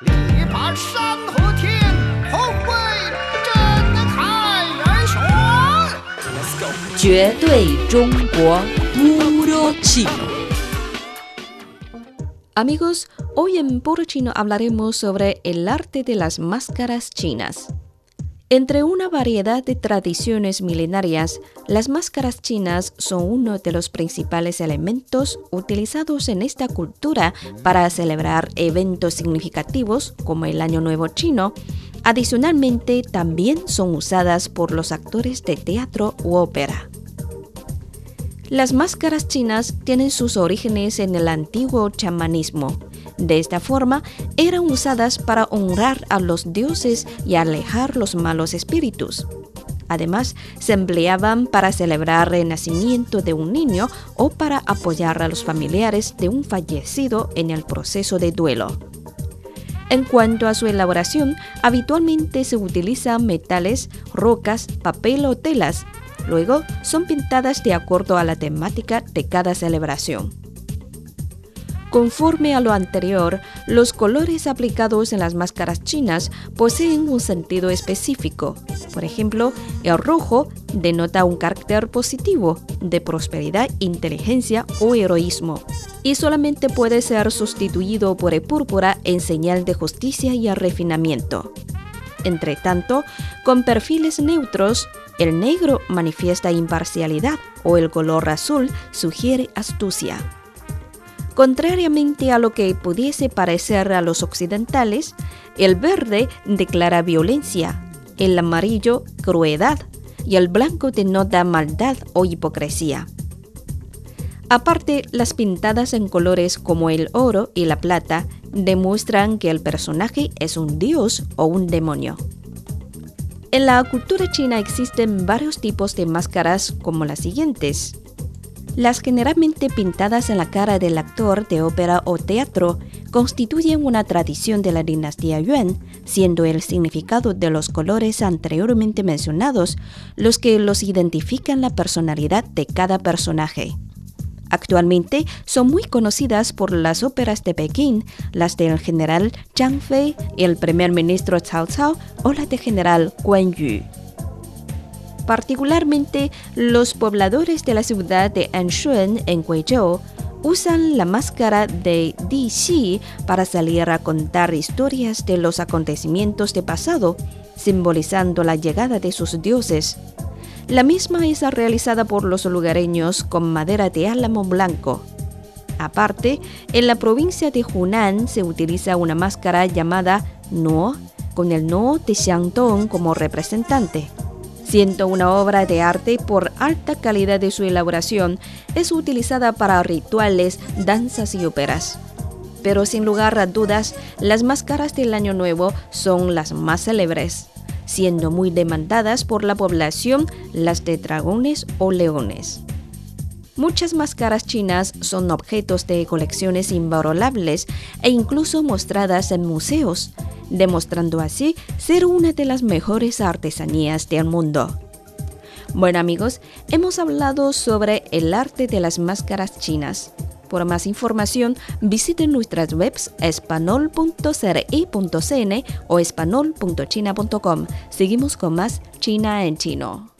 力拔山河天，宏伟震撼人选。绝对中国 Puro chino. Amigos, hoy en Puro Chino hablaremos sobre el arte de las máscaras chinas. Entre una variedad de tradiciones milenarias, las máscaras chinas son uno de los principales elementos utilizados en esta cultura para celebrar eventos significativos como el Año Nuevo chino. Adicionalmente, también son usadas por los actores de teatro u ópera. Las máscaras chinas tienen sus orígenes en el antiguo chamanismo. De esta forma, eran usadas para honrar a los dioses y alejar los malos espíritus. Además, se empleaban para celebrar el nacimiento de un niño o para apoyar a los familiares de un fallecido en el proceso de duelo. En cuanto a su elaboración, habitualmente se utilizan metales, rocas, papel o telas Luego son pintadas de acuerdo a la temática de cada celebración. Conforme a lo anterior, los colores aplicados en las máscaras chinas poseen un sentido específico. Por ejemplo, el rojo denota un carácter positivo, de prosperidad, inteligencia o heroísmo, y solamente puede ser sustituido por el púrpura en señal de justicia y refinamiento. Entre tanto, con perfiles neutros, el negro manifiesta imparcialidad o el color azul sugiere astucia. Contrariamente a lo que pudiese parecer a los occidentales, el verde declara violencia, el amarillo crueldad y el blanco denota maldad o hipocresía. Aparte, las pintadas en colores como el oro y la plata demuestran que el personaje es un dios o un demonio. En la cultura china existen varios tipos de máscaras como las siguientes. Las generalmente pintadas en la cara del actor de ópera o teatro constituyen una tradición de la dinastía Yuan, siendo el significado de los colores anteriormente mencionados los que los identifican la personalidad de cada personaje. Actualmente son muy conocidas por las óperas de Pekín, las del general Zhang Fei, el primer ministro Cao Cao o la de general Guan Yu. Particularmente, los pobladores de la ciudad de Anshun en Guizhou usan la máscara de Di Xi para salir a contar historias de los acontecimientos de pasado, simbolizando la llegada de sus dioses. La misma es realizada por los lugareños con madera de álamo blanco. Aparte, en la provincia de Hunan se utiliza una máscara llamada No, con el No de Xiangdong como representante. Siendo una obra de arte por alta calidad de su elaboración, es utilizada para rituales, danzas y óperas. Pero sin lugar a dudas, las máscaras del Año Nuevo son las más célebres siendo muy demandadas por la población las de dragones o leones. Muchas máscaras chinas son objetos de colecciones invaluables e incluso mostradas en museos, demostrando así ser una de las mejores artesanías del mundo. Bueno amigos, hemos hablado sobre el arte de las máscaras chinas. Por más información, visiten nuestras webs espanol.cri.cn o espanol.china.com. Seguimos con más China en chino.